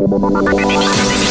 Thank you.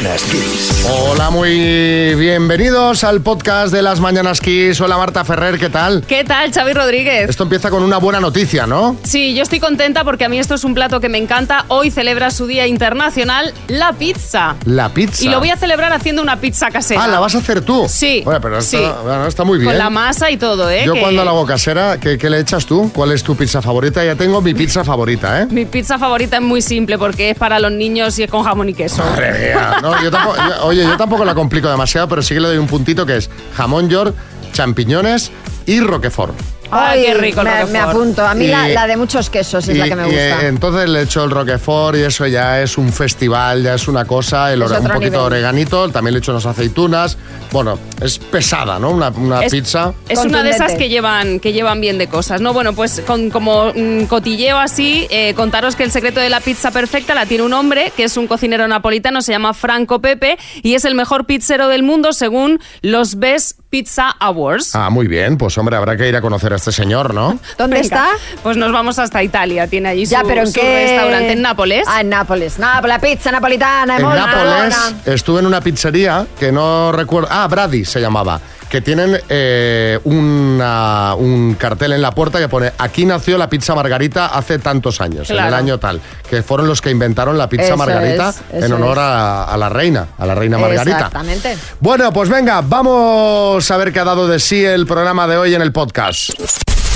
Mañanas Kiss. Hola, muy bienvenidos al podcast de las Mañanas Kiss. Hola Marta Ferrer, ¿qué tal? ¿Qué tal, Xavi Rodríguez? Esto empieza con una buena noticia, ¿no? Sí, yo estoy contenta porque a mí esto es un plato que me encanta. Hoy celebra su Día Internacional, la pizza. La pizza. Y lo voy a celebrar haciendo una pizza casera. Ah, ¿la vas a hacer tú? Sí, Bueno, pero está, sí. bueno, está muy bien. Con la masa y todo, ¿eh? Yo Que cuando la hago casera, ¿qué, qué le echas tú? ¿Cuál es tu pizza favorita? Ya tengo mi pizza favorita, ¿eh? Mi pizza favorita es muy simple porque es para los niños y es con jamón y queso. Madre mía, no, yo tampoco- oye, yo tampoco la complico demasiado, pero sí que le doy un puntito que es jamón york, champiñones y roquefort. Ay, qué rico el me, Roquefort. me apunto. A mí la, Y- la de muchos quesos es la que me y, gusta. entonces le echo el roquefort y eso ya es un festival, ya es una cosa, el Es un otro poquito de oreganito, también le echo unas aceitunas. Bueno, es pesada, ¿no? Una, una Es- pizza. Es una de esas que llevan, que llevan bien de cosas, ¿no? Bueno, pues con como mm, cotilleo así, eh, contaros que el secreto de la pizza perfecta la tiene un hombre que es un cocinero napolitano, se llama Franco Pepe y es el mejor pizzero del mundo según los Best Pizza Awards. Ah, muy bien, pues hombre, habrá que ir a conocer a este señor, ¿no? ¿Dónde Venga, está? Pues nos vamos hasta Italia, tiene allí su, Ya, pero en su qué restaurante en Nápoles. Ah, en Nápoles. Nápoles, la pizza napolitana, En Nápoles estuve en una pizzería que no recuerdo. Ah, Brady se llamaba. Que tienen eh, una- un cartel en la puerta que pone aquí nació la pizza margarita hace tantos años, en el año tal. Que fueron los que inventaron la pizza Eso margarita es, en honor a la reina, a la reina Margarita. Exactamente. Bueno, pues venga, vamos a ver qué ha dado de sí el programa de hoy en el podcast.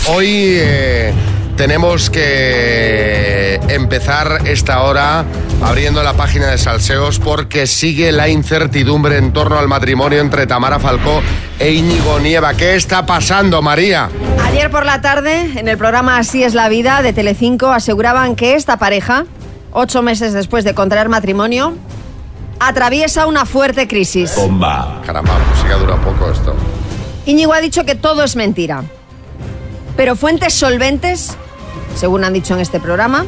Hoy eh, tenemos que empezar esta hora abriendo la página de Salseos porque sigue la incertidumbre en torno al matrimonio entre Tamara Falcó e Íñigo Nieva. ¿Qué está pasando, María? Ayer por la tarde, en el programa Así es la vida de Telecinco, aseguraban que esta pareja, ocho meses después de contraer matrimonio, atraviesa una fuerte crisis. Bomba. Caramba, sí que dura poco esto. Íñigo ha dicho que todo es mentira. Pero fuentes solventes, según han dicho en este programa,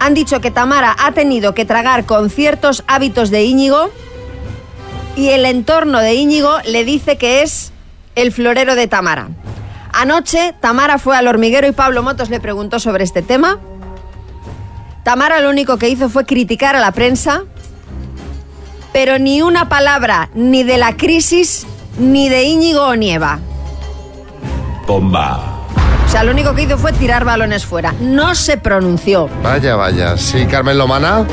han dicho que Tamara ha tenido que tragar con ciertos hábitos de Íñigo y el entorno de Íñigo le dice que es el florero de Tamara. Anoche Tamara fue al hormiguero y Pablo Motos le preguntó sobre este tema. Tamara lo único que hizo fue criticar a la prensa, pero ni una palabra ni de la crisis ni de Íñigo o Nieva. Bomba. O sea, lo único que hizo fue tirar balones fuera. No se pronunció. Vaya, vaya. Sí, Carmen Lomana.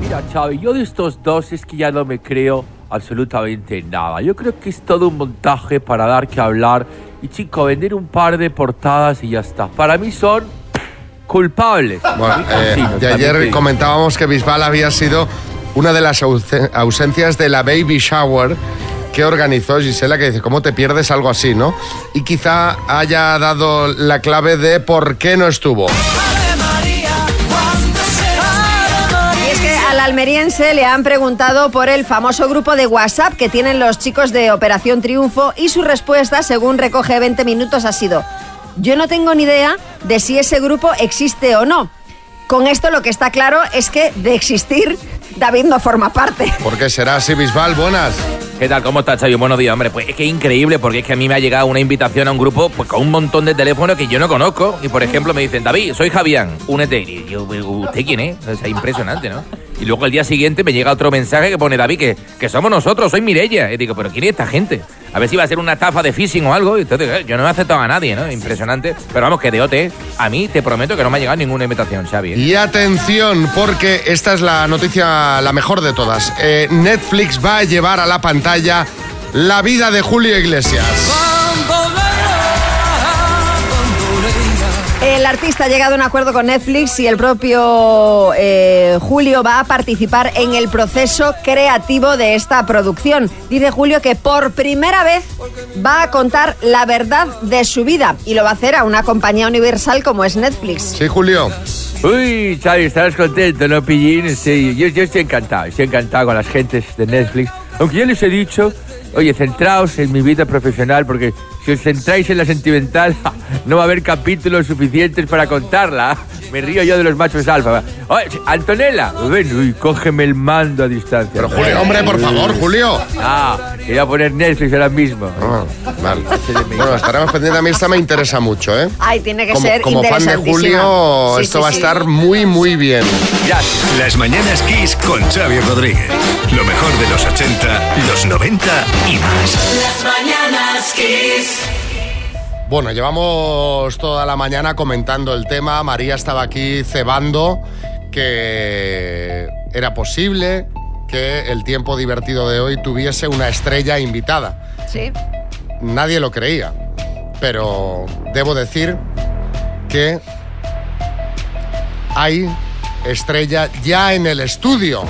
Mira, Xavi, yo de estos dos es que ya no me creo absolutamente nada. Yo creo que es todo un montaje para dar que hablar y, chico, vender un par de portadas y ya está. Para mí son culpables. Bueno, eh, de ayer comentábamos que Bisbal había sido una de las ausen- ausencias de la baby shower que organizó Gisela, que dice, ¿cómo te pierdes algo así, no? Y quizá haya dado la clave de por qué no estuvo. Al almeriense le han preguntado por el famoso grupo de WhatsApp que tienen los chicos de Operación Triunfo y su respuesta, según recoge 20 minutos, ha sido, yo no tengo ni idea de si ese grupo existe o no. Con esto lo que está claro es que de existir, David no forma parte. ¿Por qué será así, Bisbal? Buenas. ¿Qué tal? ¿Cómo estás, Xavi? Buenos días, hombre. Pues es que es increíble porque es que a mí me ha llegado una invitación a un grupo pues, con un montón de teléfonos que yo no conozco. Y, por ejemplo, me dicen, David, soy Javián, únete. Y yo, ¿usted quién es? O sea, impresionante, ¿no? Y luego el día siguiente me llega otro mensaje que pone, David, que, que somos nosotros, soy Mirella. Y digo, ¿pero quién es esta gente? A ver si va a ser una estafa de phishing o algo. Y entonces, eh, yo no he aceptado a nadie, ¿no? Impresionante. Pero vamos, que de OT, a mí te prometo que no me ha llegado ninguna invitación, Xavi. ¿eh? Y atención, porque esta es la noticia la mejor de todas. Eh, Netflix va a llevar a la pantalla la vida de Julio Iglesias. Artista ha llegado a un acuerdo con Netflix y el propio eh, Julio va a participar en el proceso creativo de esta producción. Dice Julio que por primera vez va a contar la verdad de su vida y lo va a hacer a una compañía universal como es Netflix. Sí, Julio. Uy, Xavi, estarás contento, ¿no, Pillín? Sí, yo, yo estoy encantado, estoy encantado con las gentes de Netflix. Aunque ya les he dicho Oye, centraos en mi vida profesional porque si os centráis en la sentimental no va a haber capítulos suficientes para contarla. Me río yo de los machos alfa. Oye, Antonella, ven, uy, cógeme el mando a distancia. Pero Julio, hombre, por favor, Julio. Ah, quería poner Netflix ahora mismo. Ah, vale. Bueno, estaremos pendientes. A mí esta me interesa mucho, ¿eh? Ay, tiene que Como, ser como fan de. Julio, Sí, esto sí, va a sí. estar muy, muy bien. Gracias. Las mañanas Kiss con Xavi Rodríguez. Lo mejor de los 80, los 90 y más. Las mañanas Kiss. Bueno, llevamos toda la mañana comentando el tema. María estaba aquí cebando que era posible que el tiempo divertido de hoy tuviese una estrella invitada. Sí. Nadie lo creía, pero debo decir que hay estrella ya en el estudio.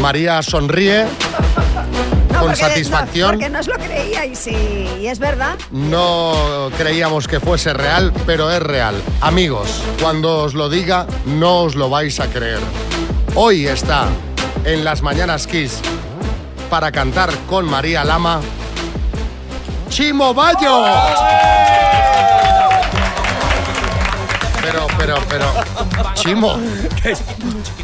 María sonríe No, con porque- satisfacción. no, porque no os lo creía y y es verdad. No creíamos que fuese real, pero es real. Amigos, cuando os lo diga, no os lo vais a creer. Hoy está en las Mañanas Kiss para cantar con María Lama. ¡Chimo Bayo! Pero, pero, pero. Chimo.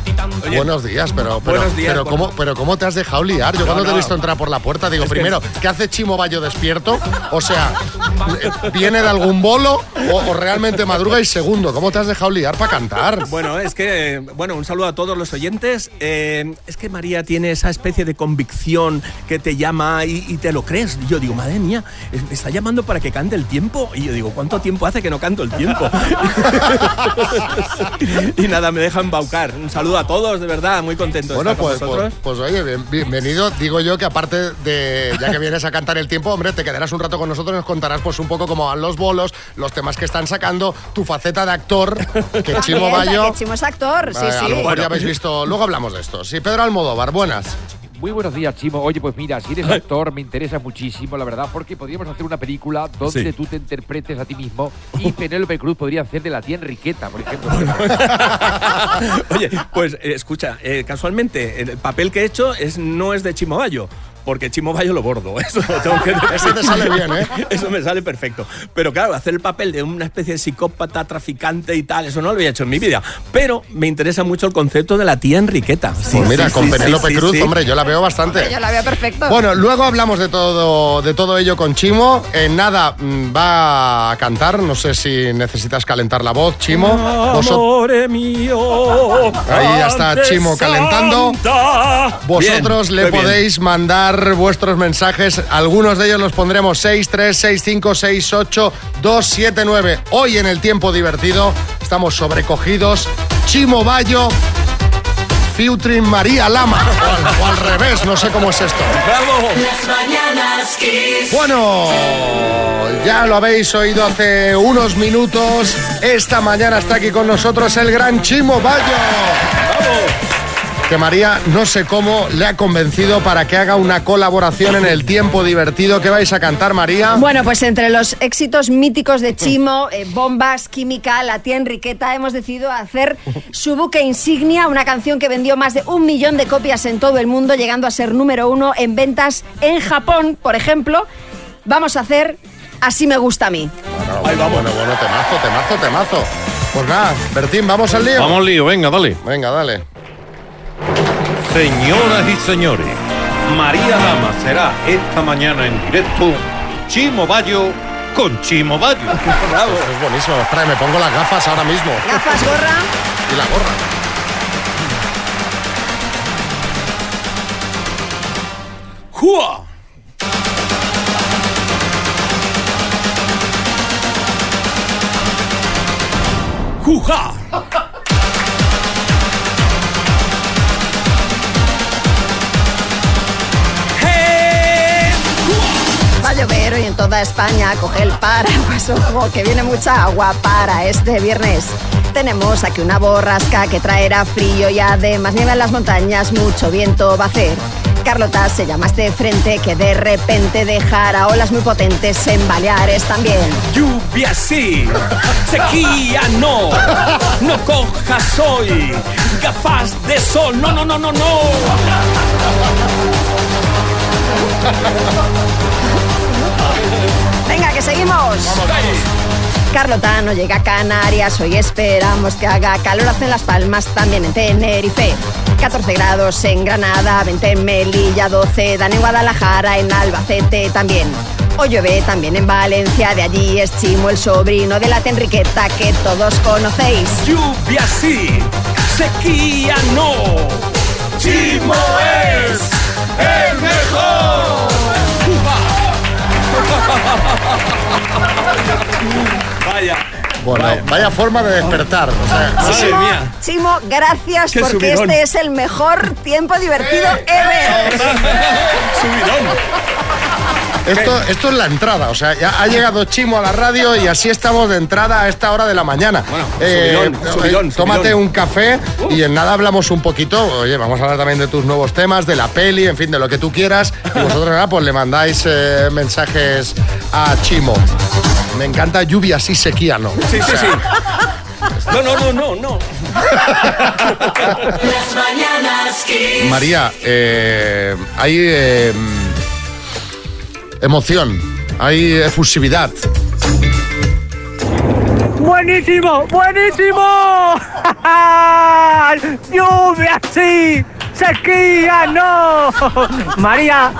Buenos días, pero, pero, Buenos días, pero, bueno. ¿cómo, pero ¿cómo te has dejado liar? Yo cuando te he no. visto entrar por la puerta digo, Es que- primero, ¿qué hace Chimo Bayo despierto? O sea, ¿viene de algún bolo o, o realmente madruga? Y segundo, ¿cómo te has dejado liar para cantar? Bueno, es que, bueno, un saludo a todos los oyentes. Eh, es que María tiene esa especie de convicción que te llama y, y te lo crees. Y yo digo, madre mía, me está llamando para que cante el tiempo. Y yo digo, ¿cuánto tiempo hace que no canto el tiempo? y nada, me deja embaucar. Un saludo a todos, de verdad, muy contento de Bueno, estar con pues, pues, pues, oye, bien- bienvenido. Digo yo que aparte de, ya que vienes a cantar el tiempo, hombre, te quedarás un rato con nosotros y nos contarás pues un poco cómo van los bolos, los temas que están sacando, tu faceta de actor, que Chimo Bayo... que Chimo es actor, sí, eh, sí. A lo mejor ya habéis visto, luego hablamos de esto. Sí, Pedro Almodóvar, buenas. Muy buenos días, Chimo. Oye, pues mira, si eres actor, me interesa muchísimo, la verdad, porque podríamos hacer una película donde Sí. tú te interpretes a ti mismo y Penélope Cruz podría hacer de la tía Enriqueta, por ejemplo. Oye, pues eh, escucha, eh, casualmente el papel que he hecho es, no es de Chimo Bayo, porque Chimo Bayo lo bordo. Eso lo tengo que decir. Ese te sale bien, ¿eh? Eso me sale perfecto. Pero claro, hacer el papel de una especie de psicópata, traficante y tal, eso no lo había hecho en mi vida. Pero me interesa mucho el concepto de la tía Enriqueta. Sí, Pues mira, sí, con sí, Penélope Cruz, sí. hombre, yo la veo bastante. Yo la veo perfecto. Bueno, luego hablamos de todo, de todo ello con Chimo. En nada mm, va a cantar. No sé si necesitas calentar la voz, Chimo. Amore mío, Ahí ya está Chimo calentando. Vosotros Bien, le bien. podéis vuestros mensajes. Algunos de ellos los pondremos 6, 3, 6, 5, 6, 8, 2, 7, 9. Hoy en el tiempo divertido estamos sobrecogidos. Chimo Bayo, featuring María Lama. O al, revés, no sé cómo es esto. Bueno, ya lo habéis oído hace unos minutos. Esta mañana está aquí con nosotros el gran Chimo Bayo. Que María, no sé cómo, le ha convencido para que haga una colaboración en el tiempo divertido que vais a cantar, María. Bueno, pues entre los éxitos míticos de Chimo, eh, Bombas, Química, La tía Enriqueta, hemos decidido hacer su buque insignia, una canción que vendió más de un millón de copias en todo el mundo, llegando a ser número uno en ventas en Japón, por ejemplo. Vamos a hacer Así me gusta a mí. Bueno, bueno, bueno, temazo, temazo, temazo. Pues nada, Bertín, vamos al lío. Vamos al lío, venga, dale. Venga, dale. Señoras y señores, María Lama será esta mañana en directo Chimo Bayo con Chimo Bayo. Bravo. Es buenísimo. Espera, me pongo las gafas ahora mismo. Gafas, gorra. Y la gorra. ¡Jua! ¡Juja! llover hoy en toda España, coge el paraguas, ojo, que viene mucha agua para este viernes. Tenemos aquí una borrasca que traerá frío y además nieva en las montañas, mucho viento va a hacer. Carlota se llama este frente que de repente dejará olas muy potentes en Baleares también. Lluvia sí, sequía no, no cojas hoy, gafas de sol, no, no, no, no, no. Venga, que seguimos. Carlotano llega a Canarias, hoy esperamos que haga calor, hace Las Palmas, también en Tenerife. 14 grados en Granada, 20 en Melilla, 12 dan en Guadalajara, en Albacete también. Hoy llueve también en Valencia, de allí es Chimo, el sobrino de la Tenriqueta que todos conocéis. Lluvia sí, sequía no. Chimo es el mejor. Vaya. Bueno, vaya forma de despertar. o sea, Madre Chimo, mía. Chimo, gracias Qué porque subidón. este es el mejor tiempo divertido ever. Subidón. Esto, esto es la entrada, o sea, ya ha llegado Chimo a la radio y así estamos de entrada a esta hora de la mañana. Bueno, subidón, subidón, tómate subidón. un café y en nada hablamos un poquito. Oye, vamos a hablar también de tus nuevos temas, de la peli, en fin, de lo que tú quieras. Y vosotros nada, pues le mandáis eh, mensajes a Chimo. Me encanta lluvia así sequía, ¿no? Sí, sí, sí. No, no, no, no, no. Las mañanas. María, eh, hay eh, emoción, hay efusividad. ¡Buenísimo! ¡Buenísimo! ¡Lluvia sí! ¡Sequía no! María,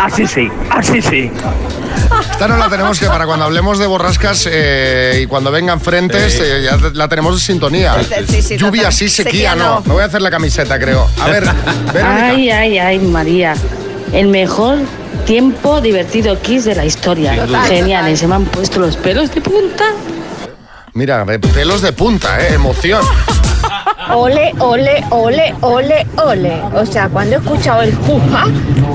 así sí, así sí. Esta no la tenemos que para cuando hablemos de borrascas eh, y cuando vengan frentes, eh, ya la tenemos en sintonía. Sí, sí, Lluvia total. sí, sequía, Sequía no. no. Me voy a hacer la camiseta, creo. A ver, Verónica. Ay, ay, ay, María. El mejor tiempo divertido Kiss de la historia. Total, Geniales, se me han puesto los pelos de punta. Mira, eh, pelos de punta, eh, emoción. Ole, ole, ole, ole, ole. O sea, cuando he escuchado el puja,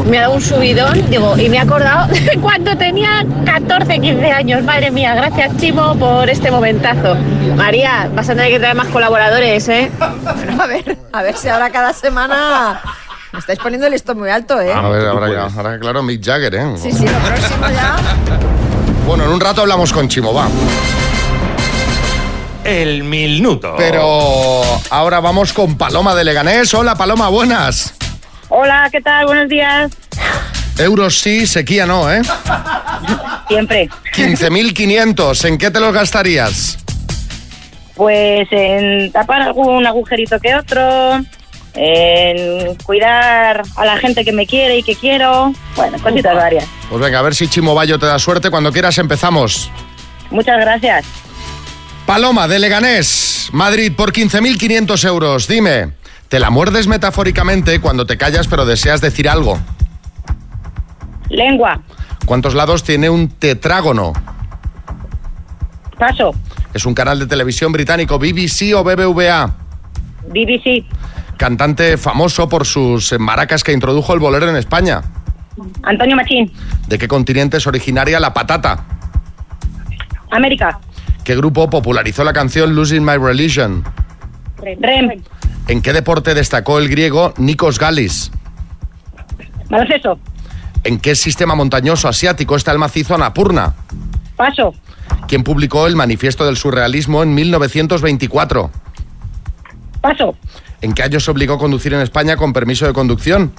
me ha dado un subidón, digo, y me he acordado de cuando tenía 14, 15 años. Madre mía, gracias Chimo por este momentazo. María, vas a tener que traer más colaboradores, ¿eh? A ver, a ver si ahora cada semana me estáis poniendo el listón muy alto, ¿eh? A ver, ahora, ya- ahora claro, Mick Jagger, ¿eh? Sí, sí, lo próximo ya. Bueno, en un rato hablamos con Chimo, va. El minuto. Pero ahora vamos con Paloma de Leganés. Hola, Paloma, buenas. Hola, ¿qué tal? Buenos días. Euros sí, sequía no, ¿eh? Siempre. 15.500, ¿en qué te los gastarías? Pues en tapar algún agujerito que otro, en cuidar a la gente que me quiere y que quiero. Bueno, cositas varias. Pues venga, a ver si Chimo Bayo te da suerte. Cuando quieras empezamos. Muchas gracias. Paloma de Leganés, Madrid, por 15.500 euros. Dime, ¿te la muerdes metafóricamente cuando te callas pero deseas decir algo? Lengua. ¿Cuántos lados tiene un tetrágono? Paso. ¿Es un canal de televisión británico BBC o BBVA? BBC. Cantante famoso por sus maracas que introdujo el bolero en España. Antonio Machín. ¿De qué continente es originaria la patata? América. ¿Qué grupo popularizó la canción Losing My Religion? Rem. ¿En qué deporte destacó el griego Nikos Galis? Baloncesto. ¿En qué sistema montañoso asiático está el macizo Annapurna? Paso. ¿Quién publicó el Manifiesto del Surrealismo en 1924? Paso. ¿En qué año se obligó a conducir en España con permiso de conducción?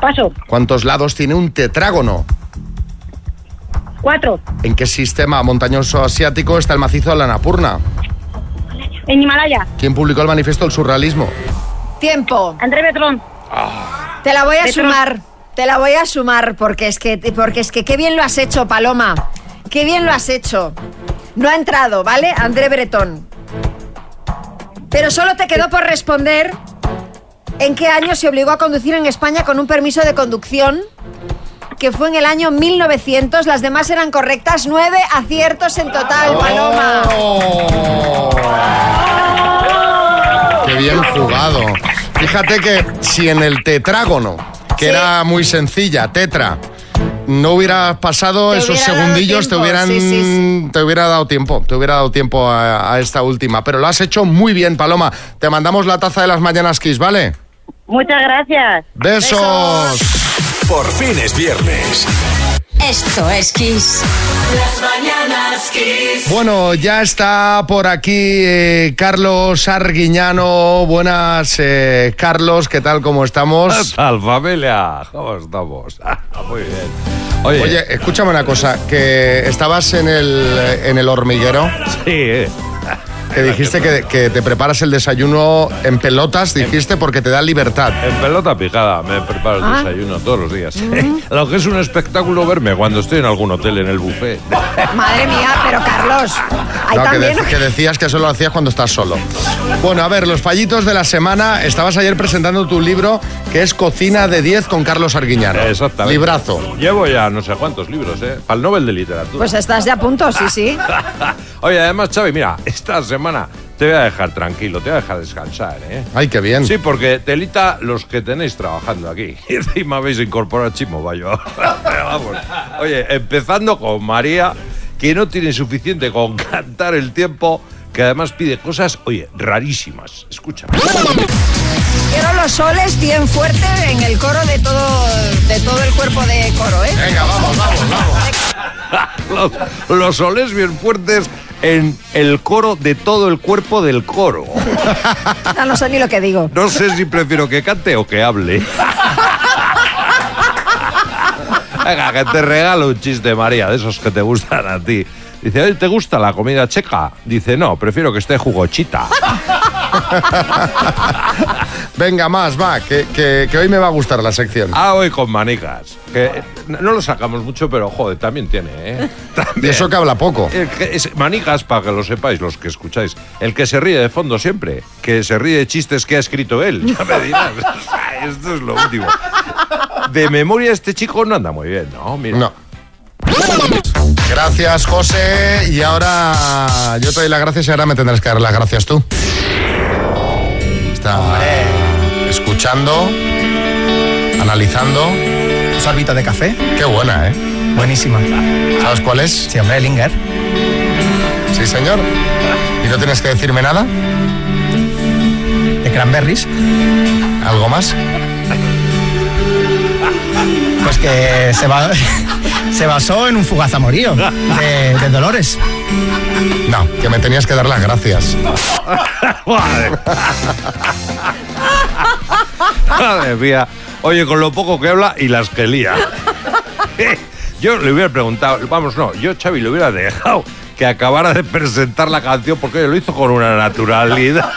Paso. ¿Cuántos lados tiene un tetrágono? Cuatro. ¿En qué sistema montañoso asiático está el macizo de la Annapurna? En Himalaya. ¿Quién publicó el Manifiesto del Surrealismo? Tiempo. André Betrón. Te la voy a sumar. Te la voy a sumar porque es que porque es que qué bien lo has hecho, Paloma. Qué bien lo has hecho. No ha entrado, ¿vale? André Bretón. Pero solo te quedó por responder en qué año se obligó a conducir en España con un permiso de conducción, que fue en el año 1900. Las demás eran correctas. Nueve aciertos en total, Paloma. ¡Oh! ¡Qué bien jugado! Fíjate que si en el tetrágono, que Sí. era muy sencilla, tetra, no hubieras pasado Te esos hubiera segundillos, te hubieran sí, sí, te hubiera dado tiempo, te hubiera dado tiempo a, a esta última. Pero lo has hecho muy bien, Paloma. Te mandamos la taza de las mañanas Kiss, ¿vale? Muchas gracias. Besos. Por fin es viernes. Esto es Kiss. Las mañanas Kiss. Bueno, ya está por aquí eh, Carlos Arguiñano. Buenas, eh, Carlos, ¿qué tal? ¿Cómo ¿Qué estamos? tal, familia? ¿Cómo estamos? Muy bien. Oye, Oye, escúchame una cosa, que estabas en el, en el hormiguero, sí, eh. Que dijiste que, que te preparas el desayuno en pelotas, dijiste, porque te da libertad. En pelota picada me preparo el Ah. desayuno todos los días. Lo que es un espectáculo verme cuando estoy en algún hotel en el buffet. Madre mía, pero Carlos, hay No, que, también... de- que decías que eso lo hacías cuando estás solo. Bueno, a ver, los fallitos de la semana. Estabas ayer presentando tu libro, que es Cocina de 10 con Carlos Arguiñano. Exactamente. Librazo. Llevo ya no sé cuántos libros, ¿eh? Para el Nobel de Literatura. Pues estás ya a punto, sí, sí. Oye, además, Xavi, mira, esta semana te voy a dejar tranquilo, te voy a dejar descansar, ¿eh? Ay, qué bien. Sí, porque telita los que tenéis trabajando aquí. Y encima habéis incorporado a Chimo Bayo. Vamos. Oye, empezando con María, que no tiene suficiente con cantar el tiempo, que además pide cosas, oye, rarísimas. Escucha. Quiero los soles bien fuerte en el coro de todo, de todo el cuerpo de coro, ¿eh? Venga, vamos, vamos, vamos. los, los soles bien fuertes en el coro de todo el cuerpo del coro. Ya no sé ni lo que digo. No sé si prefiero que cante o que hable. Venga, que te regalo un chiste, María, de esos que te gustan a ti. Dice, oye, ¿te gusta la comida checa? Dice, no, prefiero que esté jugochita. Venga, más, va, que, que- que hoy me va a gustar la sección. Ah, hoy con manicas. Que eh, no lo sacamos mucho, pero joder, también tiene, ¿eh? Y También. eso que habla poco. El que es- manicas, para que lo sepáis, los que escucháis. El que se ríe de fondo siempre. Que se ríe de chistes que ha escrito él. Ya me dirás. Esto es lo último. De memoria, este chico no anda muy bien, ¿no? Mira. No. Gracias, José. Y ahora yo te doy las gracias y ahora me tendrás que dar las gracias tú. Está escuchando, analizando. Un sorbito de café, Qué buena, ¿eh? buenísima. ¿Sabes cuál es? Sí, hombre, Linger. Sí, señor. ¿Y no tienes que decirme nada? De cranberries. ¿Algo más? Pues que se, ba- se basó en un fugaz amorío de, de Dolores. No, que me tenías que dar las gracias. Madre. Mía. Oye, con lo poco que habla y las que lía. Yo le hubiera preguntado, vamos, no, yo Xavi le hubiera dejado que acabara de presentar la canción porque lo hizo con una naturalidad.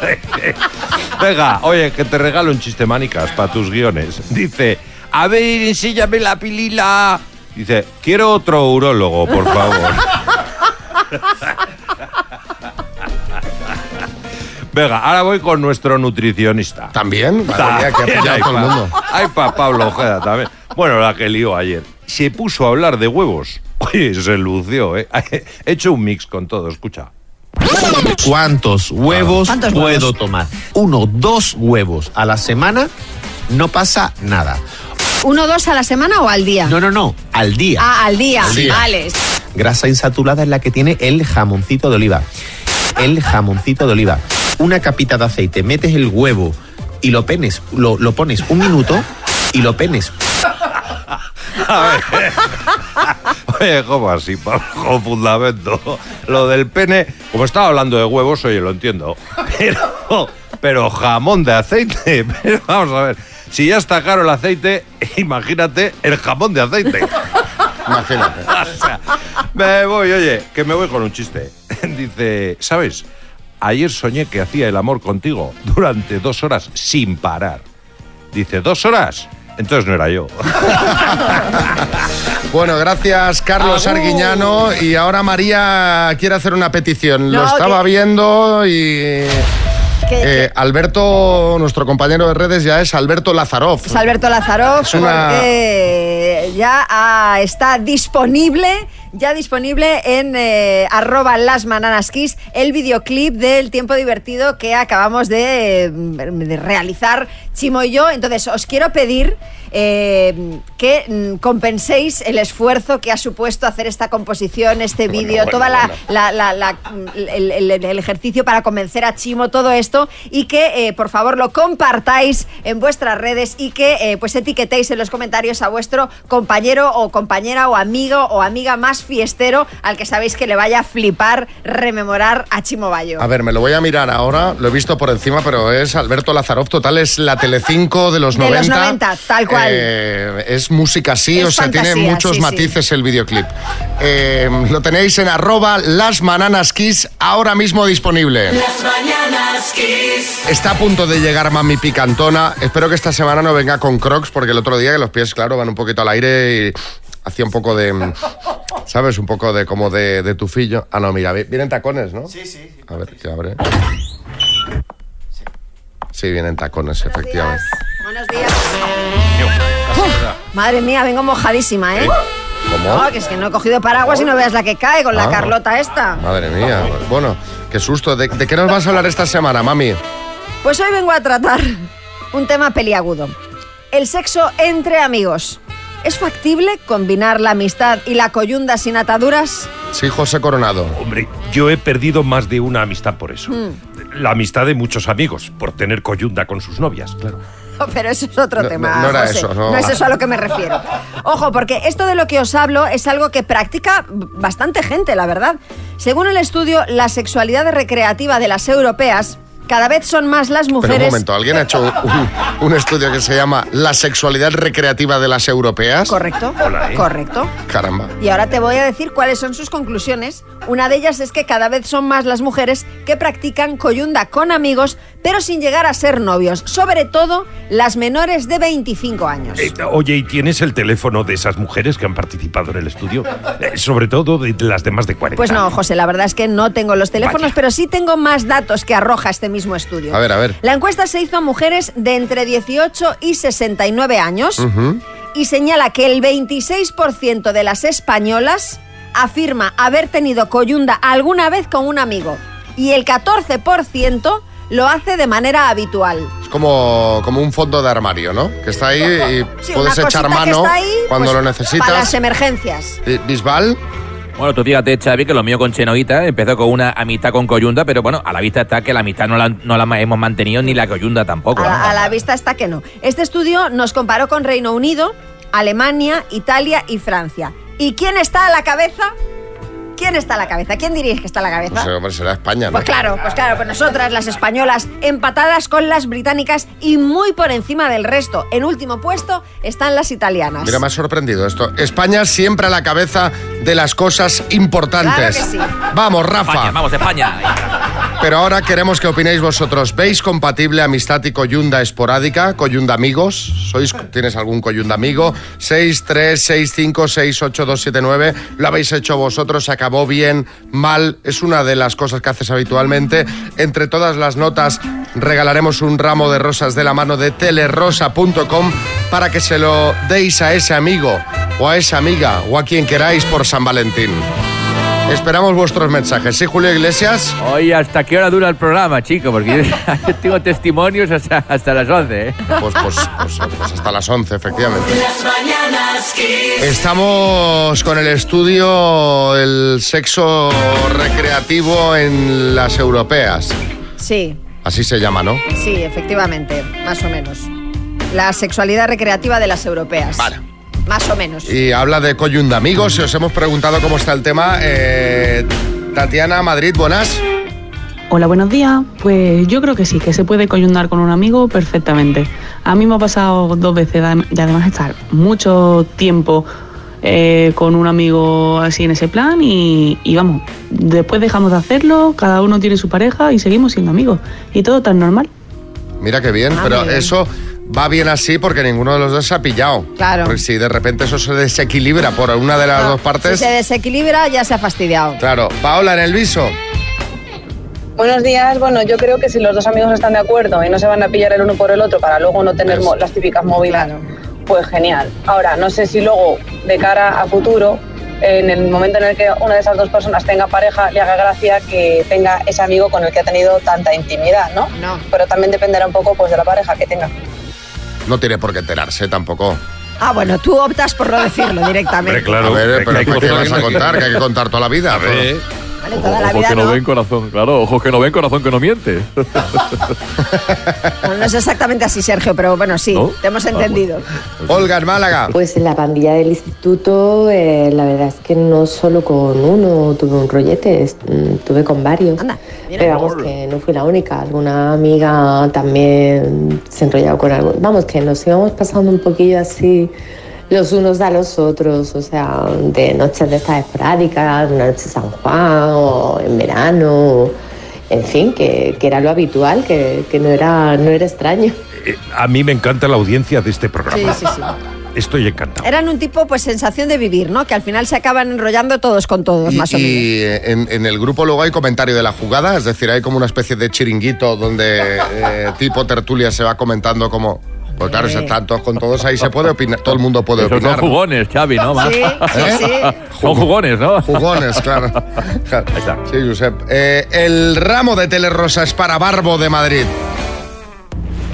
Venga, oye, que te regalo un chiste manicas para tus guiones. Dice, a ver, enséñame la pilila. Dice, quiero otro urólogo, por favor. Venga, ahora voy con nuestro nutricionista. ¿También? Madre mía, que ha También pillado hay todo el pa- mundo. Hay para Pablo Ojeda también. Bueno, la que lió ayer. Se puso a hablar de huevos. Oye, se lució, ¿eh? He hecho un mix con todo, escucha. ¿Cuántos huevos ¿Cuántos puedo huevos? tomar? Uno, dos huevos a la semana, no pasa nada. ¿Uno, dos a la semana o al día? No, no, no, al día. Ah, al día. Al día. Vale. Grasa insaturada es la que tiene el jamoncito de oliva. El jamoncito de oliva. Una capita de aceite, metes el huevo y lo penes, lo, pones un minuto y lo penes. A ver. Oye, ¿cómo así? Con fundamento. Lo del pene, como estaba hablando de huevos, oye, lo entiendo. Pero, pero jamón de aceite. Pero vamos a ver. Si ya está caro el aceite, imagínate el jamón de aceite. Imagínate. O sea, me voy, oye, que me voy con un chiste. Dice, ¿sabes? Ayer soñé que hacía el amor contigo durante dos horas sin parar. Dice, ¿dos horas? Entonces no era yo. Bueno, gracias Carlos. Arguiñano. Y ahora María quiere hacer una petición. Lo estaba que- viendo y... Eh, Alberto, nuestro compañero de redes ya es Alberto Lazarov. Es Alberto Lázaro, Es una- porque ya ah, está disponible, ya disponible en eh, arroba las Kiss, el videoclip del tiempo divertido que acabamos de, de realizar Chimo y yo. Entonces, os quiero pedir eh, que mm, compenséis el esfuerzo que ha supuesto hacer esta composición, este vídeo, bueno, toda la, bueno. la- la- la- el, el- el ejercicio para convencer a Chimo, todo esto, y que eh, por favor lo compartáis en vuestras redes y que eh, pues etiquetéis en los comentarios a vuestro compañero o compañera o amigo o amiga más fiestero al que sabéis que le vaya a flipar rememorar a Chimo Bayo? A ver, me lo voy a mirar ahora, lo he visto por encima, pero es Alberto Lazarov, total, es la Telecinco de los De 90. los 90, tal cual. Eh, es música así, Es o sea, tiene muchos sí, sí. matices el videoclip. Eh, lo tenéis en arroba las bananas kiss, ahora mismo disponible. Las mañanas Kiss. Está a punto de llegar Mami Picantona. Espero que esta semana no venga con crocs, porque el otro día que los pies, claro, van un poquito al aire y hacía un poco de... ¿Sabes? Un poco de como de, de tufillo. Ah, no, mira, vi- vienen tacones, ¿no? Sí, sí. A ver, que abre. Sí, vienen tacones, efectivamente. Buenos días. Uf, madre mía, vengo mojadísima, ¿eh? ¿Cómo? No, que es que no he cogido paraguas y no veas la que cae con la Ah. Carlota esta. Madre mía. Bueno, qué susto. ¿De, de qué nos vas a hablar esta semana, mami? Pues hoy vengo a tratar un tema peliagudo. El sexo entre amigos. ¿Es factible combinar la amistad y la coyunda sin ataduras? Sí, José Coronado. Hombre, yo he perdido más de una amistad por eso. Hmm. La amistad de muchos amigos, por tener coyunda con sus novias, claro. Oh, Pero eso es otro No, tema. no, no era José. eso, no. es eso a lo que me refiero. Ojo, porque esto de lo que os hablo es algo que practica bastante gente, la verdad. Según el estudio, la sexualidad recreativa de las europeas, cada vez son más las Pero un mujeres. momento, ¿alguien ha hecho un, un estudio que se llama La sexualidad recreativa de las europeas? Correcto. Correcto. Caramba. Y ahora te voy a decir cuáles son sus conclusiones. Una de ellas es que cada vez son más las mujeres que practican coyunda con amigos, pero sin llegar a ser novios. Sobre todo las menores de 25 años. Eh, oye, ¿y tienes el teléfono de esas mujeres que han participado en el estudio? Eh, sobre todo de las de más de 40. Pues no, José, la verdad es que no tengo los teléfonos, pero sí tengo más datos que arroja este mismo estudio. A ver, a ver. La encuesta se hizo a mujeres de entre 18 y 69 años y señala que el 26% de las españolas afirma haber tenido coyunda alguna vez con un amigo y el 14% lo hace de manera habitual. Es como, como un fondo de armario, ¿no? Que está ahí y Sí, puedes echar mano ahí, cuando pues, lo necesitas. Para las emergencias. Eh, Bisbal, Bueno, tú fíjate, Xavi, que lo mío con Chenoita empezó con una amistad con coyunda, pero bueno, a la vista está que la amistad no la, no la hemos mantenido ni la coyunda tampoco. A ¿no? la, a la vista está que no. Este estudio nos comparó con Reino Unido, Alemania, Italia y Francia. ¿Y quién está a la cabeza? ¿Quién está a la cabeza? ¿Quién diríais que está a la cabeza? pues, hombre, será España, ¿no? Pues claro, pues claro, pues nosotras, las españolas, empatadas con las británicas y muy por encima del resto. En último puesto están las italianas. Mira, me ha sorprendido esto. España siempre a la cabeza de las cosas importantes. Claro que sí. Vamos, Rafa. España, vamos, España. Pero ahora queremos que opinéis vosotros. ¿Veis compatible amistad y coyunda esporádica? ¿Coyunda amigos? ¿Sois, ¿Tienes algún coyunda amigo? 6, 3, 6, 5, 6, 8, 2, 7, 9. ¿Lo habéis hecho vosotros? ¿Se acabó bien? ¿Mal? Es una de las cosas que haces habitualmente. Entre todas las notas regalaremos un ramo de rosas de la mano de telerosa.com para que se lo deis a ese amigo o a esa amiga o a quien queráis por San Valentín. Esperamos vuestros mensajes. ¿Sí, Julio Iglesias? Oye, ¿hasta qué hora dura el programa, chico? Porque yo tengo testimonios hasta, hasta las 11, ¿eh? Pues, pues, pues, pues hasta las 11, efectivamente. Las mañanas Kiss. Estamos con el estudio El sexo recreativo en las europeas. Sí, Así se llama, ¿no? sí, efectivamente, más o menos. La sexualidad recreativa de las europeas. Vale. Más o menos. Y habla de coyunda amigos. Y os hemos preguntado cómo está el tema. Eh, Tatiana, Madrid, buenas. Hola, buenos días. Pues yo creo que sí, que se puede coyundar con un amigo perfectamente. A mí me ha pasado dos veces y además estar mucho tiempo eh, con un amigo así en ese plan y, y vamos, después dejamos de hacerlo, cada uno tiene su pareja y seguimos siendo amigos. Y todo tan normal. Mira qué bien, Ah, pero bien. eso va bien así porque ninguno de los dos se ha pillado. Claro. Porque si de repente eso se desequilibra por una de las dos Si partes. se desequilibra, ya se ha fastidiado. Claro. Paola, en el viso. Buenos días. Bueno, yo creo que si los dos amigos están de acuerdo y no se van a pillar el uno por el otro para luego no tener mo- las típicas movidas, pues genial. Ahora, no sé si luego, de cara a futuro, en el momento en el que una de esas dos personas tenga pareja, le haga gracia que tenga ese amigo con el que ha tenido tanta intimidad, ¿no? No. Pero también dependerá un poco pues, de la pareja que tenga. No tiene por qué enterarse tampoco. Ah, bueno, tú optas por no decirlo directamente. A ver, pero hay ¿para qué cosas vas que a contar? Que hay que contar toda la vida. ver. Vale, toda la Ojos vida que no, no. ven, corazón. Claro, ojos que no ven, corazón que no miente. No, no es exactamente así, Sergio, pero bueno, sí, ¿No? te hemos entendido. Olga, en Málaga. Pues en la pandilla del instituto, eh, la verdad es que no solo con uno tuve un rollete, mm, tuve con varios. Pero vamos, que no fui la única. Alguna amiga también se enrollaba con algo. Vamos, que nos íbamos pasando un poquillo así los unos a los otros, o sea, de noches de estas esporádicas, una noche de San Juan o en verano, en fin, que, que era lo habitual, que, que no, era, no era extraño. Eh, A mí me encanta la audiencia de este programa. Sí, sí, sí. Estoy encantado. Eran un tipo, pues, sensación de vivir, ¿no? Que al final se acaban enrollando todos con todos, Y, más o menos. y, en, en el grupo luego hay comentario de la jugada, es decir, hay como una especie de chiringuito donde eh, tipo tertulia se va comentando como... Pues claro, si están todos con todos ahí se puede opinar, todo el mundo puede Esos opinar. son jugones, Xavi, ¿no? Más. Sí, sí, sí. Son jugones, ¿no? Jugones, claro. Sí, Josep. Eh, el ramo de Telerosa es para Barbo de Madrid.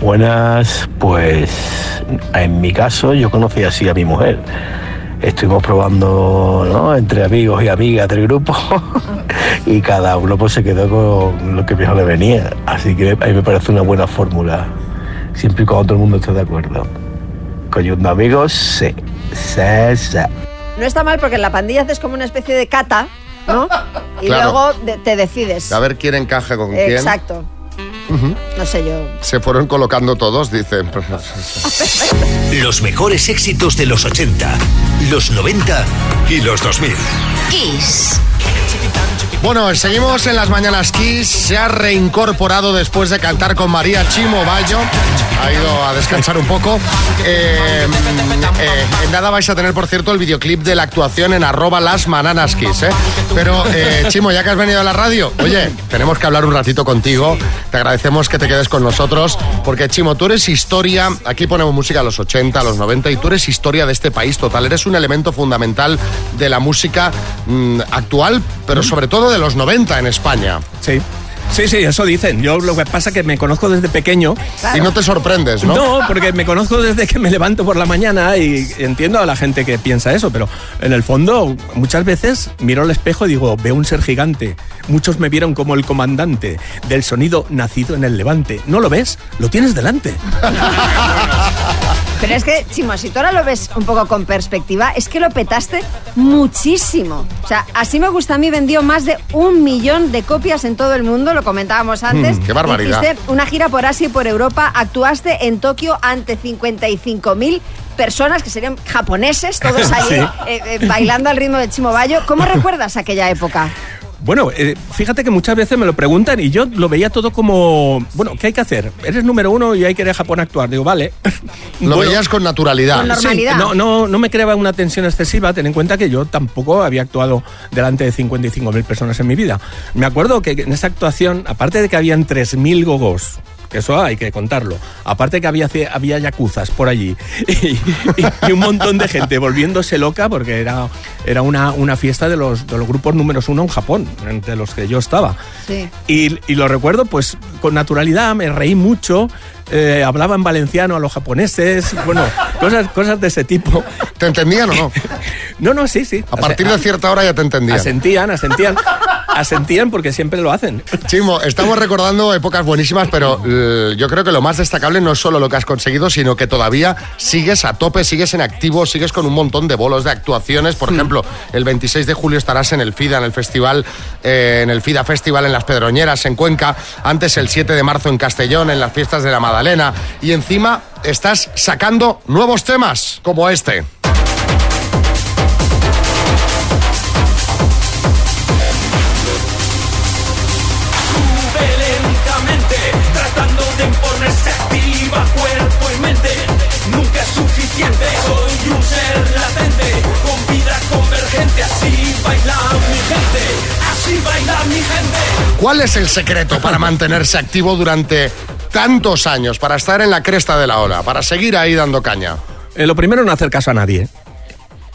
Buenas, pues en mi caso yo conocí así a mi mujer. Estuvimos probando ¿no? entre amigos y amigas del grupo y cada uno pues se quedó con lo que mejor le venía. Así que a mí me parece una buena fórmula, siempre y cuando todo el mundo esté de acuerdo. Coyundo amigos, sí, sí, sí. No está mal porque en la pandilla haces como una especie de cata, ¿no? Y Claro. luego de- te decides. A ver quién encaje con quién. Exacto. Ujú. No sé yo. Se fueron colocando todos, dicen. Los mejores éxitos de los 80, los 90 y los 2000. Kiss. Bueno, seguimos en las mañanas Kiss. Se ha reincorporado después de cantar con María Chimo Bayo. Ha ido a descansar un poco. Eh, eh, en nada vais a tener, por cierto, el videoclip de la actuación en arroba las mananas Kiss. ¿eh? Pero, eh, Chimo, ya que has venido a la radio, oye, tenemos que hablar un ratito contigo. Te agradecemos que te quedes con nosotros. Porque, Chimo, tú eres historia. Aquí ponemos música a los 80, a los 90 y tú eres historia de este país total. Eres un elemento fundamental de la música mm, actual, pero sobre todo de los 90 en España. Sí. Sí, sí, eso dicen. Yo lo que pasa es que me conozco desde pequeño. Y no te sorprendes, ¿no? No, porque me conozco desde que me levanto por la mañana y entiendo a la gente que piensa eso, pero en el fondo muchas veces miro al espejo y digo, veo un ser gigante. Muchos me vieron como el comandante del sonido nacido en el levante. ¿No lo ves? Lo tienes delante. Pero es que, Chimo, si tú ahora lo ves un poco con perspectiva, es que lo petaste muchísimo. O sea, así me gusta a mí, vendió más de un millón de copias en todo el mundo, lo comentábamos antes. Mm, qué barbaridad. Hiciste una gira por Asia y por Europa, actuaste en Tokio ante 55.000 personas que serían japoneses, todos allí Sí. eh, eh, bailando al ritmo de Chimo Bayo. ¿Cómo recuerdas aquella época? Bueno, eh, fíjate que muchas veces me lo preguntan y yo lo veía todo como, bueno, ¿qué hay que hacer? Eres número uno y hay que ir a Japón a actuar. Digo, vale. Lo Bueno, veías con naturalidad. Sí, no, no, no me creaba una tensión excesiva, ten en cuenta que yo tampoco había actuado delante de 55.000 personas en mi vida. Me acuerdo que en esa actuación, aparte de que habían 3.000 gogos, que eso hay que contarlo, aparte que había, había yacuzas por allí y, y- y un montón de gente volviéndose loca porque era, era una, una fiesta de los, de los grupos números uno en Japón, entre los que yo estaba. Sí. Y, y lo recuerdo pues con naturalidad, me reí mucho, eh, hablaba en valenciano a los japoneses, bueno, cosas, cosas de ese tipo. ¿Te entendían o no? No, no, sí, sí. A partir de cierta hora ya te entendían. Asentían, asentían. Asentían porque siempre lo hacen. Chimo, estamos recordando épocas buenísimas, pero eh, yo creo que lo más destacable no es solo lo que has conseguido, sino que todavía sigues a tope, sigues en activo, sigues con un montón de bolos de actuaciones. Por ejemplo, el 26 de julio estarás en el FIDA, en el festival, eh, en el FIDA Festival en Las Pedroñeras, en Cuenca. Antes el 7 de marzo en Castellón, en las fiestas de la Madalena. Y encima estás sacando nuevos temas como este. Lentamente, tratando de imponerse activa y mente. Nunca es suficiente, soy un ser latente, con vida convergente. Así baila mi gente, así baila mi gente. ¿Cuál es el secreto para mantenerse activo durante tantos años, para estar en la cresta de la ola, para seguir ahí dando caña? Eh, lo primero, no hacer caso a nadie.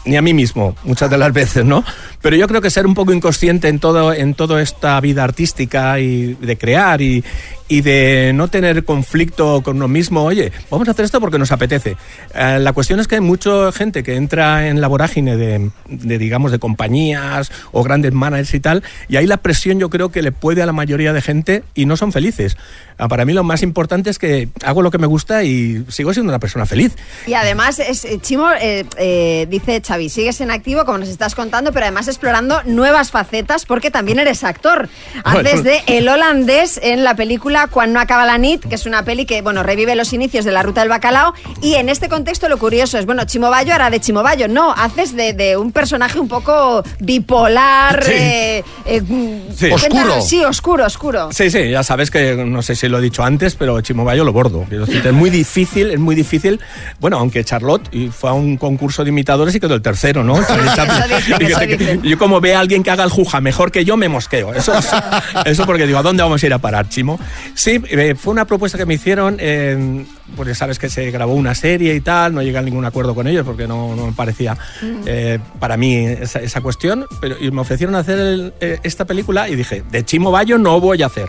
Ni a mí mismo, muchas de las veces, ¿no? Pero yo creo que ser un poco inconsciente en todo en toda esta vida artística y de crear y, y de no tener conflicto con uno mismo. Oye, vamos a hacer esto porque nos apetece. Eh, la cuestión es que hay mucha gente que entra en la vorágine de, de, digamos, de compañías o grandes managers y tal, y ahí la presión yo creo que le puede a la mayoría de gente y no son felices. Ah, Para mí lo más importante es que hago lo que me gusta y sigo siendo una persona feliz. Y además, es, eh, Chimo, eh, eh, dice Xavi, sigues en activo, como nos estás contando, pero además explorando nuevas facetas porque también eres actor. Haces de el holandés en la película Cuando no acaba la nit, que es una peli que, bueno, revive los inicios de la ruta del bacalao. Y en este contexto lo curioso es, bueno, Chimo Bayo hará de Chimo Bayo. No, haces de, de un personaje un poco bipolar. Sí. eh, eh, Sí. cuéntanos- Oscuro. Sí, oscuro, oscuro. Sí, sí, ya sabes que no sé si lo he dicho antes, pero Chimobayo lo bordo. Es muy difícil, es muy difícil. Bueno, aunque Charlotte fue a un concurso de imitadores y quedó el tercero, ¿no? Charlie Chaplin. dicen, Y que eso te-. Yo como ve a alguien que haga el juja mejor que yo, me mosqueo. Eso, es- eso porque digo, ¿a dónde vamos a ir a parar, Chimo? Sí, eh, fue una propuesta que me hicieron, eh, ya sabes que se grabó una serie y tal, no llegué a ningún acuerdo con ellos porque no, no me parecía eh, para mí esa, esa cuestión, pero y me ofrecieron hacer el- eh, esta película y dije, de Chimo Bayo no voy a hacer.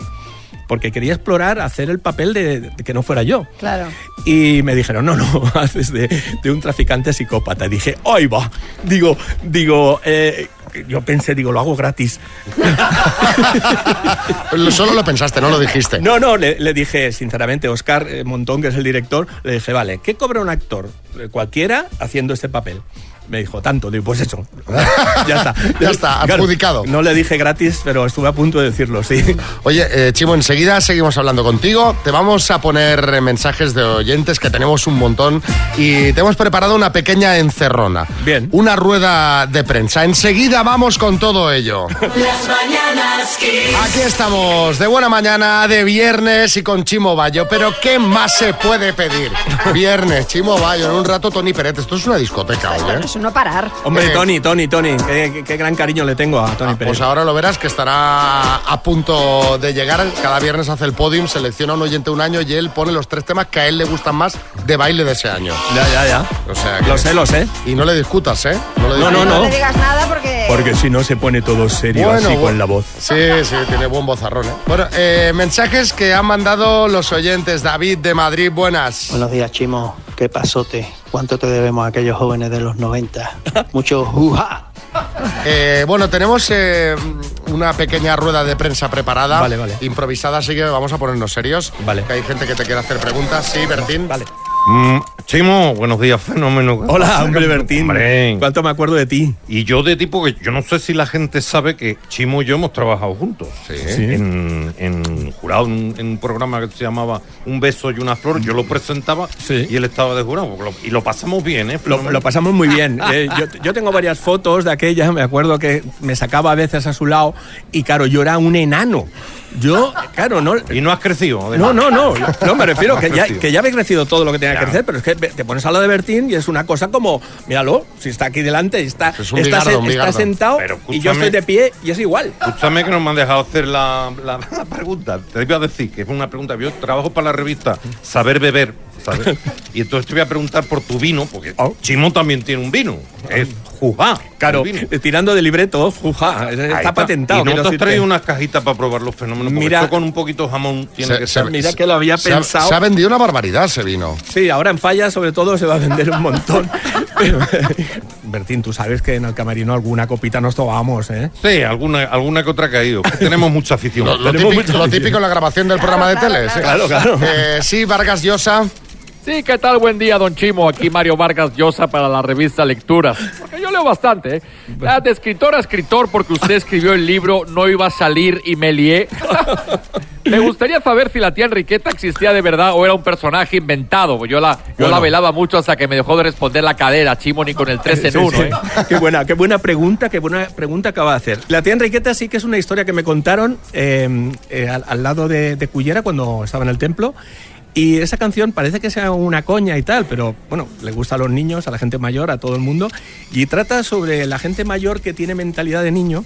Porque quería explorar hacer el papel de, de que no fuera yo. Claro. Y me dijeron, no, no, haces de, de un traficante psicópata. Y dije, ¡ay va! Digo, digo, eh, yo pensé, digo, lo hago gratis. Solo lo pensaste, no lo dijiste. No, no, le, le dije, sinceramente, Oscar eh, Montón, que es el director, le dije, vale, ¿qué cobra un actor eh, cualquiera haciendo este papel? Me dijo, tanto, digo, pues eso. ya está. Ya está, Claro, adjudicado. no le dije gratis, pero estuve a punto de decirlo, sí. Oye, eh, Chimo, enseguida seguimos hablando contigo. Te vamos a poner mensajes de oyentes, que tenemos un montón. Y te hemos preparado una pequeña encerrona. Bien. Una rueda de prensa. Enseguida vamos con todo ello. Las mañanas Kiss. Aquí estamos, de buena mañana, de viernes y con Chimo Bayo. Pero ¿qué más se puede pedir? Viernes, Chimo Bayo, en un rato Tony Peret. Esto es una discoteca hoy, ¿eh? No parar. Hombre, Eh, Tony, Tony, Tony, qué, gran cariño le tengo a Tony Pérez. Pues ahora lo verás que estará a punto de llegar. Cada viernes hace el podium, selecciona un oyente un año y él pone los tres temas que a él le gustan más de baile de ese año. Ya, ya, ya. O sea, que- Lo sé, lo sé. Y no le discutas, ¿eh? le No, no, No no. le digas nada porque... Porque si no se pone todo serio Bueno, así con la voz. Sí, sí, tiene buen vozarrón, ¿eh? Bueno, eh, mensajes que han mandado los oyentes. David de Madrid, buenas. Buenos días, Chimo. ¿Qué pasote? ¿Cuánto te debemos a aquellos jóvenes de los 90? Mucho juja. Eh, bueno, tenemos eh, una pequeña rueda de prensa preparada. Vale, vale. Improvisada, así que vamos a ponernos serios. Vale. Que hay gente que te quiere hacer preguntas. Sí, Bertín. Vale. Mm, Chimo, buenos días, fenómeno. Hola, hombre Bertín. Hombre. ¿Cuánto me acuerdo de ti? Y yo de tipo que yo no sé si la gente sabe que Chimo y yo hemos trabajado juntos. Sí. En, en jurado, en, en un programa que se llamaba Un beso y una flor. Yo lo presentaba Sí. y él estaba de jurado. porque lo- y lo pasamos bien, ¿eh? Lo, pasamos muy bien. Eh, yo, yo tengo varias fotos de aquella, me acuerdo que me sacaba a veces a su lado y claro, yo era un enano. Yo, claro, no... Y no has crecido. No, además. no, no, no me refiero que ya, que ya había crecido todo lo que tenía crecer, pero es que te pones a lo de Bertín y es una cosa como, míralo, si está aquí delante, está, Es un está, bigardo, se- un está bigardo. sentado Pero y yo estoy de pie y es igual. Escúchame que no me han dejado hacer la, la- la pregunta. Te iba a decir que es una pregunta. Yo trabajo para la revista Saber Beber, ¿sabes? Y entonces te voy a preguntar por tu vino, porque Oh. Chimo también tiene un vino. Es Jujá. Claro, eh, tirando de libreto, juja, está, patentado. Y no quiero te has decirte. traído unas cajitas para probar los fenómenos. Mira- esto con un poquito de jamón tiene Se- que se- ser. Mira que lo había Se ha, pensado. se ha vendido una barbaridad ese vino. Sí, ahora en falla sobre todo se va a vender un montón. Pero, Bertín, tú sabes que en el camerino alguna copita nos tomamos, ¿eh? Sí, alguna, alguna que otra ha caído. tenemos mucha afición. Lo, típico, mucha lo afición. típico en la grabación del programa de tele. sí. Claro, claro. Eh, sí, Vargas Llosa. Sí, ¿qué tal? Buen día, don Chimo. Aquí Mario Vargas Llosa para la revista Lecturas. Porque yo leo bastante, ¿eh? Ah, De escritor a escritor, porque usted escribió el libro No iba a salir y me lié. Me gustaría saber si la tía Enriqueta existía de verdad o era un personaje inventado. Yo la, yo Bueno. la velaba mucho hasta que me dejó de responder la cadera, Chimo, ni con el 3 en Sí, 1, sí. ¿eh? Qué buena, qué buena pregunta, qué buena pregunta acaba de hacer. La tía Enriqueta sí que es una historia que me contaron eh, eh, al, al lado de, de Cullera cuando estaba en el templo. Y esa canción parece que sea una coña y tal, pero bueno, le gusta a los niños, a la gente mayor, a todo el mundo. Y trata sobre la gente mayor que tiene mentalidad de niño.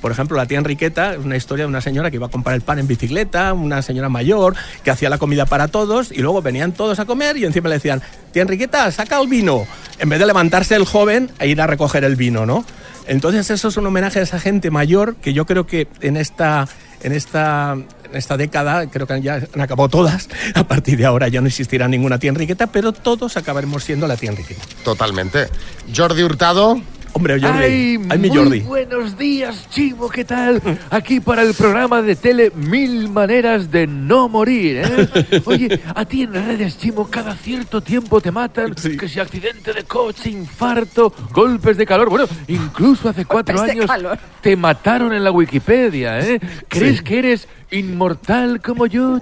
Por ejemplo, la tía Enriqueta es una historia de una señora que iba a comprar el pan en bicicleta, una señora mayor que hacía la comida para todos y luego venían todos a comer y encima le decían, tía Enriqueta, saca el vino. En vez de levantarse el joven e ir a recoger el vino, ¿no? Entonces eso es un homenaje a esa gente mayor que yo creo que en esta, en esta esta década creo que ya han acabado todas. A partir de ahora ya no existirá ninguna tía Enriqueta, pero todos acabaremos siendo la tía Enriqueta. Totalmente. Jordi Hurtado. Hombre, Jordi. Ay, Ay, mi muy Jordi. buenos días, Chivo, ¿qué tal? Aquí para el programa de tele Mil Maneras de No Morir, ¿eh? Oye, a ti en redes, Chimo, cada cierto tiempo te matan, que si accidente de coche, infarto, golpes de calor, bueno, incluso hace cuatro Golpes años calor. te mataron en la Wikipedia, ¿eh? ¿Crees que eres inmortal como yo?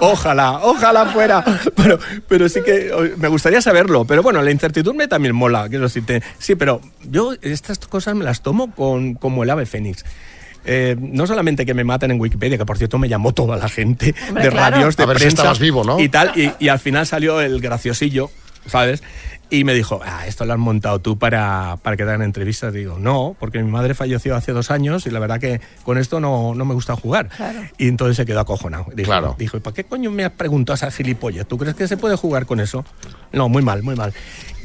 Ojalá, ojalá fuera. Pero, pero sí que o- me gustaría saberlo. Pero bueno, la incertidumbre también mola. Quiero decirte. Sí, pero yo estas cosas me las tomo con, como el ave fénix. Eh, no solamente que me maten en Wikipedia, que por cierto me llamó toda la gente Hombre, de claro. radios, de A ver si prensa estabas vivo, ¿no? Y tal, y, y al final salió el graciosillo, ¿sabes? Y me dijo, ah, esto lo has montado tú para, para que te hagan entrevistas. Digo, no, porque mi madre falleció hace dos años y la verdad que con esto no, no me gusta jugar. Y entonces se quedó acojonado. Dijo, Claro. dijo, ¿y para qué coño me has preguntado esa gilipollas? ¿Tú crees que se puede jugar con eso? No, muy mal, muy mal.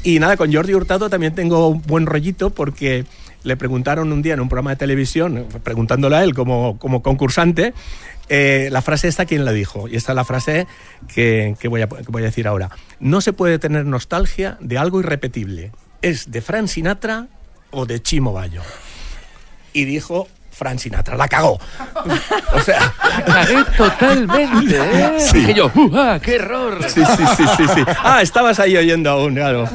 Y nada, con Jordi Hurtado también tengo un buen rollito porque le preguntaron un día en un programa de televisión, preguntándole a él como, como concursante, eh, la frase esta, ¿quién la dijo? Y esta es la frase que, voy a, que voy a decir ahora. No se puede tener nostalgia de algo irrepetible. ¿Es de Fran Sinatra o de Chimo Bayo? Y dijo Fran Sinatra, la cagó. O sea, La cagué totalmente, ¿eh? Sí. Dije yo, ¡uh, qué error! Sí, sí, sí, sí, sí. Ah, estabas ahí oyendo aún, claro.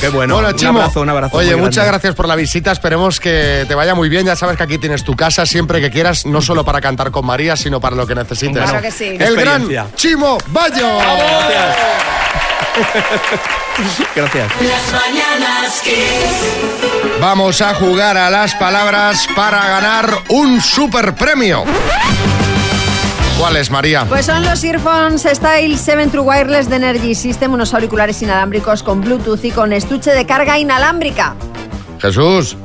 Qué bueno. Bueno, un Chimo. abrazo, un abrazo. Oye, muchas grande. gracias por la visita. Esperemos que te vaya muy bien. Ya sabes que aquí tienes tu casa siempre que quieras, no solo para cantar con María, sino para lo que necesites. Claro que sí. El gran. Chimo Bayo. Gracias. Las mañanas Kiss. Vamos a jugar a las palabras para ganar un super premio. ¿Cuál es, María? Pues son los Earphones Style 7 True Wireless de Energy System, unos auriculares inalámbricos con Bluetooth y con estuche de carga inalámbrica. Jesús.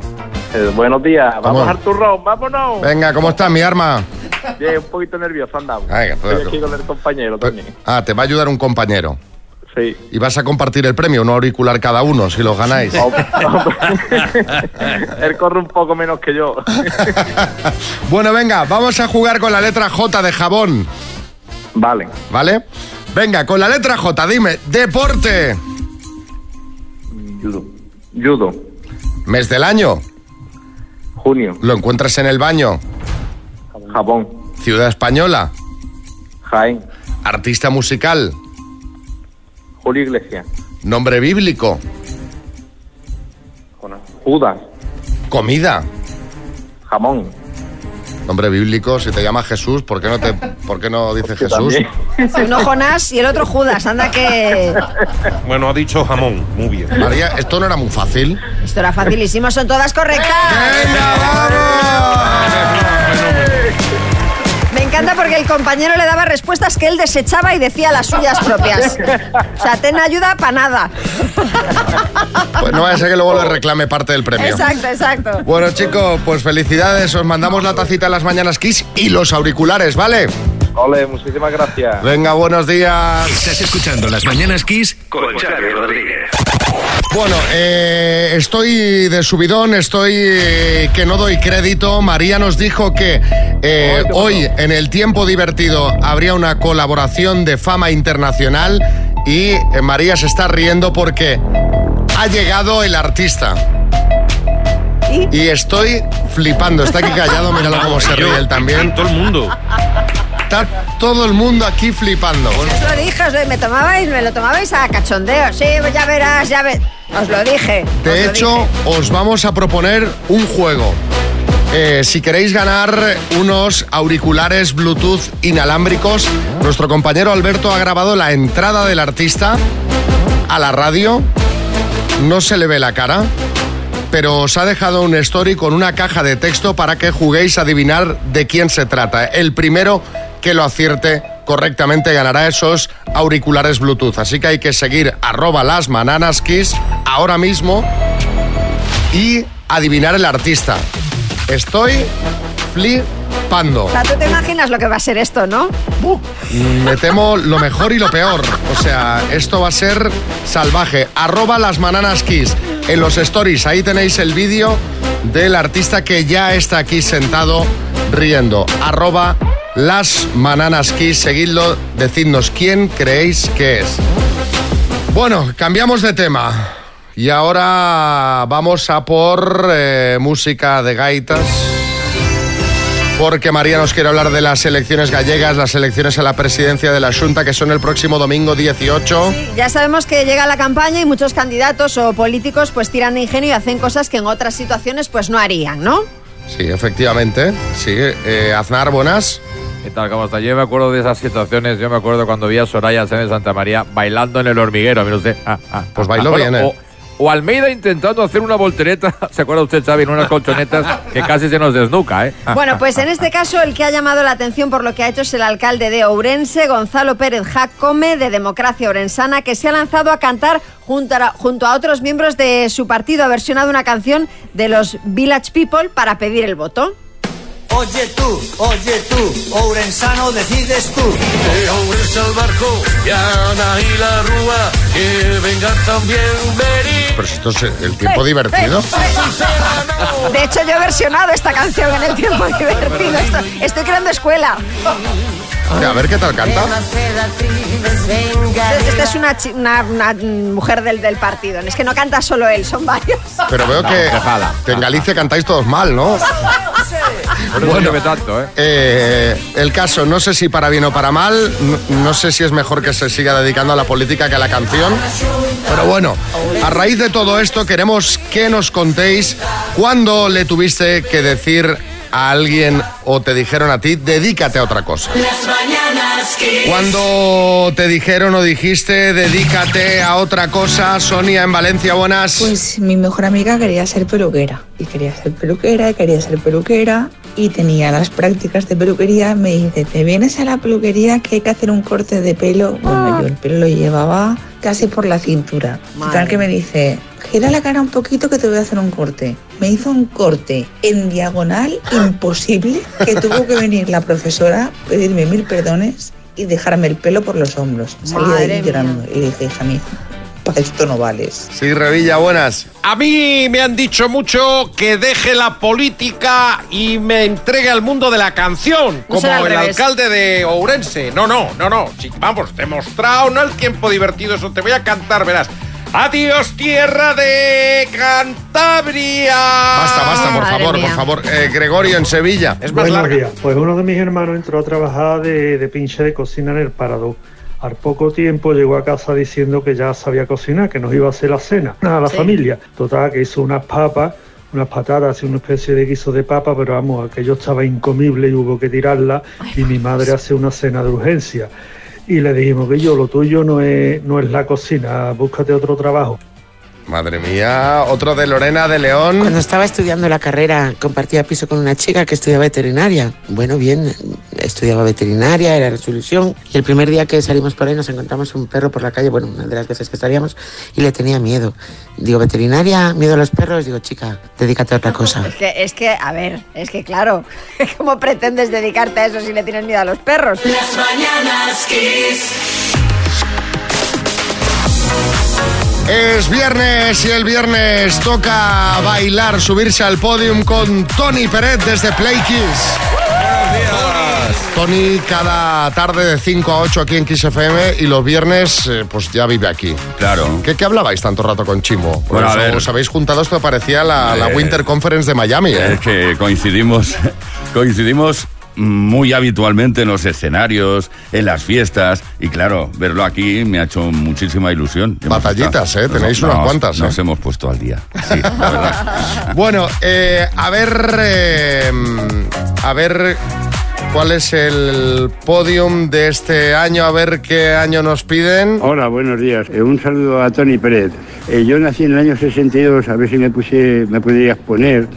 Eh, buenos días, vamos Vamos. al turrón, vámonos. Venga, ¿cómo estás, mi arma? Bien, un poquito nervioso andamos. Ay, Estoy aquí con el compañero también. Ah, te va a ayudar un compañero. Sí. Y vas a compartir el premio, un auricular cada uno, si lo ganáis. Él corre un poco menos que yo. Bueno, venga, vamos a jugar con la letra J de jabón. Vale. ¿Vale? Venga, con la letra J, dime, deporte. Judo. Judo. Mes del año. Junio. Lo encuentras en el baño. Japón. Ciudad española. Jaén. Artista musical. Julio Iglesias. Nombre bíblico. Judas. Comida. Jamón. Nombre bíblico, si te llama Jesús, ¿por qué no, te, por qué no dices Jesús? Uno Jonás y el otro Judas. Anda que Bueno, ha dicho jamón. Muy bien. María, esto no era muy fácil. esto era facilísimo, son todas correctas. Me encanta porque el compañero le daba respuestas que él desechaba y decía las suyas propias. O sea, ten ayuda para nada. Pues no vaya a ser que luego le reclame parte del premio. Exacto, exacto. Bueno, chicos, pues felicidades. Os mandamos la tacita en las mañanas Kiss y los auriculares, ¿vale? Ole, muchísimas gracias. Venga, buenos días. Estás escuchando Las Mañanas Kiss con Xavi Rodríguez. Bueno, eh, estoy de subidón, estoy eh, que no doy crédito. María nos dijo que eh, hoy en el tiempo divertido habría una colaboración de fama internacional y eh, María se está riendo porque ha llegado el artista. ¿Y? estoy flipando. Está aquí callado, míralo cómo se ríe él también. Todo el mundo. Está todo el mundo aquí flipando. Os lo dije, os lo, me tomabais, me lo tomabais a cachondeo. Sí, ya verás, ya verás. Os lo dije. De hecho, os vamos a proponer un juego. Eh, si queréis ganar unos auriculares Bluetooth inalámbricos, nuestro compañero Alberto ha grabado la entrada del artista a la radio. No se le ve la cara, pero os ha dejado un story con una caja de texto para que juguéis a adivinar de quién se trata. El primero que lo acierte correctamente ganará esos auriculares Bluetooth. Así que hay que seguir arroba las mananaskis ahora mismo y adivinar el artista. Estoy flipando. O sea, tú te imaginas lo que va a ser esto, ¿no? Me temo lo mejor y lo peor. O sea, esto va a ser salvaje. Arroba las kiss. En los stories, ahí tenéis el vídeo del artista que ya está aquí sentado riendo. Arroba las Mananas Kiss. Seguidlo, decidnos quién creéis que es. Bueno, cambiamos de tema. Y ahora vamos a por eh, música de gaitas. Porque María nos quiere hablar de las elecciones gallegas, las elecciones a la presidencia de la Junta, que son el próximo domingo 18. Ya sabemos que llega la campaña y muchos candidatos o políticos pues tiran de ingenio y hacen cosas que en otras situaciones pues no harían, ¿no? Sí, efectivamente. Sí, eh, Aznar, buenas. ¿Qué tal? ¿Cómo está? Yo me acuerdo de esas situaciones. Yo me acuerdo cuando vi a Soraya Sáenz Santa María bailando en el hormiguero. Mire usted. Ah, ah, Pues ah, bailó bueno, bien, ¿eh? O, o Almeida intentando hacer una voltereta. ¿Se acuerda usted, Xavi? En unas colchonetas que casi se nos desnuca, ¿eh? Ah, Bueno, ah, pues en este caso el que ha llamado la atención por lo que ha hecho es el alcalde de Ourense, Gonzalo Pérez Jacome, de Democracia Orensana, que se ha lanzado a cantar junto a, junto a otros miembros de su partido. Ha versionado una canción de los Village People para pedir el voto. Oye tú, oye tú, Ourensano decides tú. Que Ourense al barco, y Ana y la Rúa, que venga también Meri. Pero si esto es el tiempo divertido. De hecho, yo he versionado esta canción en el tiempo divertido. Esto- estoy creando escuela. A ver qué tal canta. Esta es una, chi- una- una mujer del, del partido. Es que no canta solo él, son varios. Pero veo que, que en Galicia cantáis todos mal, ¿no? Llueve tanto, ¿eh? Eh, el caso, no sé si para bien o para mal, no, no sé si es mejor que se siga dedicando a la política que a la canción, pero bueno, a raíz de todo esto queremos que nos contéis cuándo le tuviste que decir a alguien o te dijeron a ti, dedícate a otra cosa. Las mañanas Kiss. Cuando te dijeron o dijiste, dedícate a otra cosa, Sonia en Valencia, buenas. Pues mi mejor amiga quería ser peluquera. Y quería ser peluquera, y quería ser peluquera. Y tenía las prácticas de peluquería. Me dice, te vienes a la peluquería que hay que hacer un corte de pelo. Bueno, yo el pelo lo llevaba casi por la cintura. Total que me dice, gira la cara un poquito que te voy a hacer un corte. Me hizo un corte en diagonal imposible que tuvo que venir la profesora, pedirme mil perdones y dejarme el pelo por los hombros. Salí de ahí mía. llorando y le dije, hija mía, para esto no vales. Sí, Revilla, buenas. A mí me han dicho mucho que deje la política y me entregue al mundo de la canción, No como el revés. alcalde de Ourense. No, no, no, no. Sí, vamos, demostrado, no el tiempo divertido, eso te voy a cantar, verás. Adiós, tierra de Cantabria. Basta, basta, por Madre favor, mía. por favor. Eh, Gregorio en Sevilla. Es más Buenos larga. días. Pues uno de mis hermanos entró a trabajar de, de pinche de cocina en el Parador. Al poco tiempo llegó a casa diciendo que ya sabía cocinar, que nos iba a hacer la cena a la Sí. familia. Total, que hizo unas papas, unas patatas y una especie de guiso de papa, pero vamos, aquello estaba incomible y hubo que tirarla. y mi madre hace una cena de urgencia. Y le dijimos que yo, lo tuyo no es, no es la cocina, búscate otro trabajo. Madre mía, otro de Lorena de León. Cuando estaba estudiando la carrera, compartía piso con una chica que estudiaba veterinaria. Bueno, bien, estudiaba veterinaria, era resolución. Y el primer día que salimos por ahí nos encontramos un perro por la calle, bueno, una de las veces que salíamos, y le tenía miedo. Digo, veterinaria, miedo a los perros. Digo, chica, dedícate a otra cosa. Es que, es que, a ver, es que claro, ¿cómo pretendes dedicarte a eso si le tienes miedo a los perros? Las mañanas Kiss. Es viernes y el viernes toca bailar, subirse al podium con Tony Peret desde Play Kiss. Tony cada tarde de 5 a 8 aquí en Kiss FM y los viernes eh, pues ya vive aquí. Claro. ¿Qué, qué hablabais tanto rato con Chimo? Bueno, a os- ver. os habéis juntado, esto parecía la, la Eh, Winter Conference de Miami. ¿eh? Es que coincidimos, coincidimos muy habitualmente en los escenarios, en las fiestas, y claro, verlo aquí me ha hecho muchísima ilusión. Batallitas, ¿eh? Tenéis nos- unas nos- cuantas, Nos ¿eh? hemos puesto al día. Sí, la verdad. Bueno, eh, a ver, eh, a ver cuál es el podium de este año, a ver qué año nos piden. Hola, buenos días. Eh, un saludo a Tony Pérez. Eh, yo nací en el año 62, a ver si me, puse, me podrías poner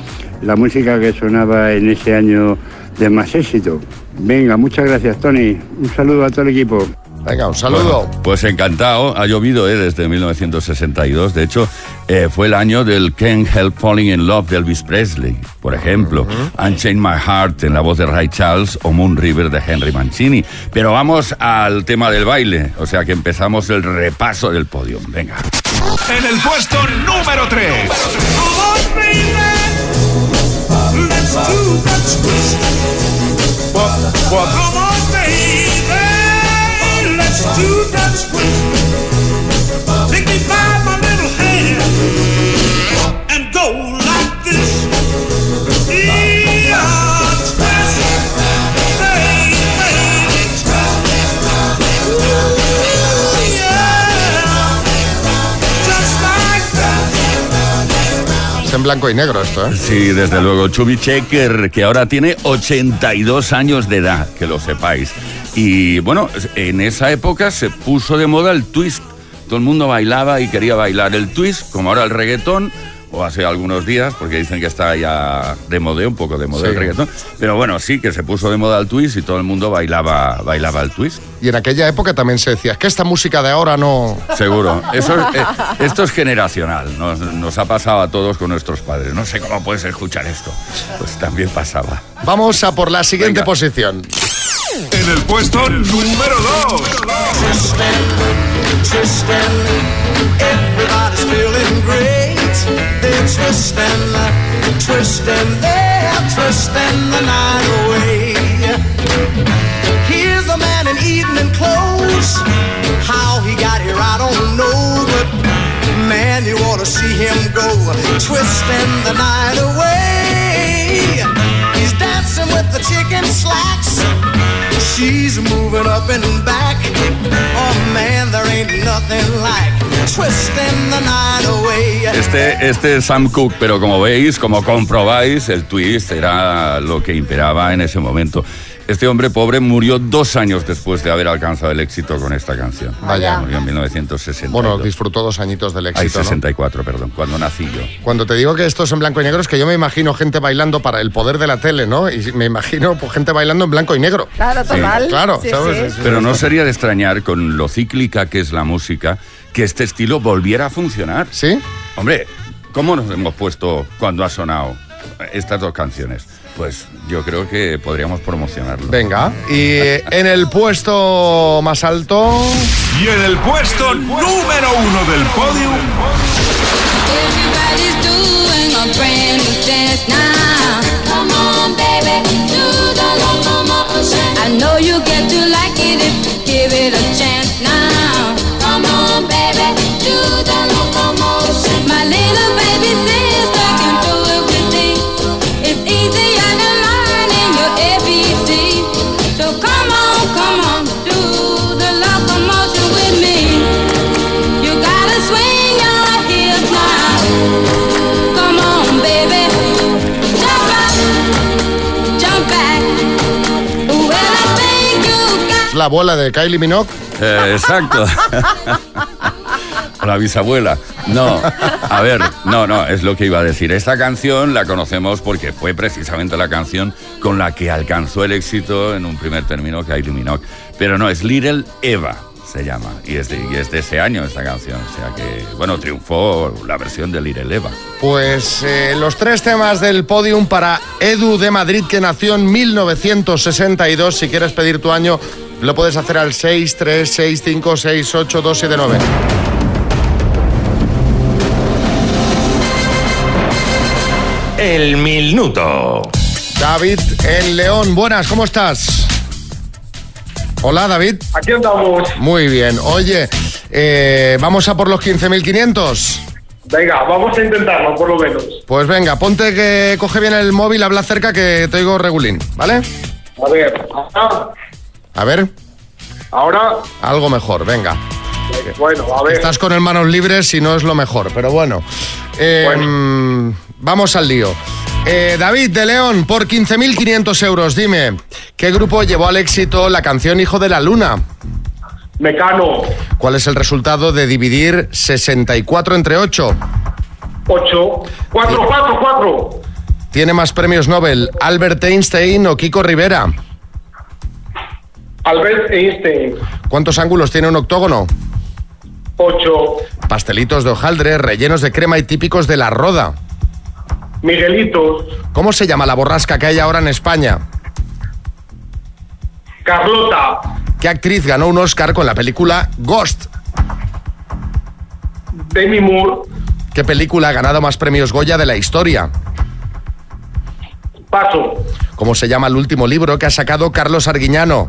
la música que sonaba en ese año de más éxito. Venga, muchas gracias, Tony. Un saludo a todo el equipo. Venga, un Bueno, pues encantado. Ha llovido eh, desde 1962. De hecho, eh, fue el año del Can't Help Falling in Love de Elvis Presley, por ejemplo. Unchained My Heart en la voz de Ray Charles o Moon River de Henry Mancini. Pero vamos al tema del baile. O sea que empezamos el repaso del podio. Venga. En el puesto número 3. Too much. But, but come on, baby, let's do that wishing. Take me back. En blanco y negro esto, ¿eh? Sí, desde luego. Chubby Checker, que ahora tiene 82 años de edad, que lo sepáis. Y bueno, en esa época se puso de moda el twist. Todo el mundo bailaba y quería bailar el twist, como ahora el reggaetón, o hace algunos días, porque dicen que está ya de moda, un poco de moda Sí. el reggaetón. Pero bueno, sí, que se puso de moda el twist y todo el mundo bailaba, bailaba el twist. Y en aquella época también se decía, es que esta música de ahora no... Seguro. Eso es- eh, esto es generacional. Nos, nos ha pasado a todos con nuestros padres. No sé cómo puedes escuchar esto. Pues también pasaba. Vamos a por la siguiente posición. En el puesto número 2. twisting. Everybody's feeling great. They're twisting, twisting, they're twisting the night away. Here's a man in evening clothes. How he got here, I don't know, but man, you ought to see him go twisting the night away. He's dancing with the chicken slacks. She's moving up and back. Oh man, there ain't nothing like twisting the night away. Este, este es Sam Cooke, pero como veis, como comprobáis, el twist era lo que imperaba en ese momento. Este hombre pobre murió dos años después de haber alcanzado el éxito con esta canción. Vaya. Murió en 1960. Bueno, disfrutó dos añitos del éxito, ¿no? 64, perdón, cuando nací yo. Cuando te digo que esto es en blanco y negro, es que yo me imagino gente bailando para el poder de la tele, ¿no? Y me imagino pues, gente bailando en blanco y negro. Claro, total. Claro, Sí, ¿sabes? sí. Pero no sería de extrañar, con lo cíclica que es la música, que este estilo volviera a funcionar. ¿Sí? Hombre, ¿cómo nos hemos puesto cuando ha sonado estas dos canciones? Pues yo creo que podríamos promocionarlo. Venga, y en el puesto más alto... Y en el puesto número uno del podio. I know you get to like it if you give it a chance now. Abuela de Kylie Minogue. Eh, exacto. La bisabuela. No, a ver, no, no, es lo que iba a decir. Esta canción la conocemos porque fue precisamente la canción con la que alcanzó el éxito en un primer término Kylie Minogue. Pero no, es Little Eva, se llama. Y es, de, y es de ese año esta canción. O sea que, bueno, triunfó la versión de Little Eva. Pues eh, los tres temas del podium para Edu de Madrid, que nació en 1962. Si quieres pedir tu año, lo puedes hacer al 636568279. El minuto. David en León, buenas, ¿cómo estás? Hola, David. Aquí andamos. Muy bien. Oye, eh, vamos a por los 15.500. Venga, vamos a intentarlo, por lo menos. Pues venga, ponte que coge bien el móvil, habla cerca que te oigo regulín, ¿vale? A ver, ahora, A ver, ahora, algo mejor, venga. bueno, a ver. Estás con el manos libres y no es lo mejor, pero bueno. Eh, mm, Vamos al lío. Eh, David de León, por 15.500 euros, dime, ¿qué grupo llevó al éxito la canción Hijo de la Luna? Mecano, ¿Cuál es el resultado de dividir 64 entre 8? 8, 4, 4, 4. ¿Tiene más premios Nobel Albert Einstein o Kiko Rivera? Albert Einstein, ¿Cuántos ángulos tiene un octógono? 8. Pastelitos de hojaldre, rellenos de crema y típicos de la roda. Miguelitos, ¿Cómo se llama la borrasca que hay ahora en España? Carlota, ¿Qué actriz ganó un Oscar con la película Ghost? Demi Moore, ¿Qué película ha ganado más premios Goya de la historia? Paso, ¿Cómo se llama el último libro que ha sacado Carlos Arguiñano?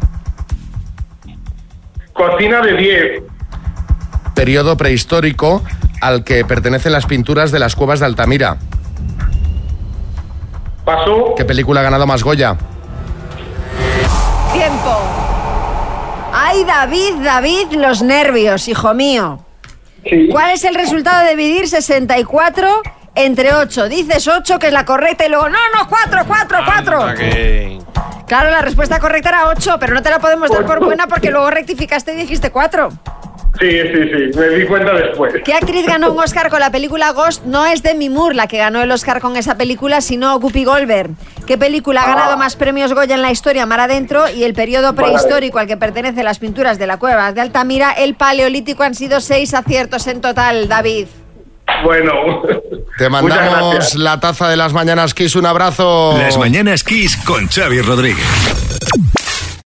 Cocina de 10. Periodo prehistórico al que pertenecen las pinturas de las cuevas de Altamira. Pasó. ¿Qué película ha ganado más Goya? Tiempo. Ay, David, David, los nervios, hijo mío. ¿Cuál es el resultado de dividir 64 entre 8? Dices 8, que es la correcta, y luego, no, no, 4, 4, 4. Claro, la respuesta correcta era 8, pero no te la podemos dar por buena porque luego rectificaste y dijiste 4. Sí, sí, sí, me di cuenta después. ¿Qué actriz ganó un Oscar con la película Ghost? No es Demi Moore la que ganó el Oscar con esa película, sino Guppy Goldberg. ¿Qué película ha ganado más premios Goya en la historia mar adentro? Y el periodo prehistórico al que pertenecen las pinturas de la cueva de Altamira, el paleolítico, han sido seis aciertos en total, David. Bueno. Te mandamos la taza de las mañanas Kiss. Un abrazo. Las mañanas Kiss con Xavi Rodríguez.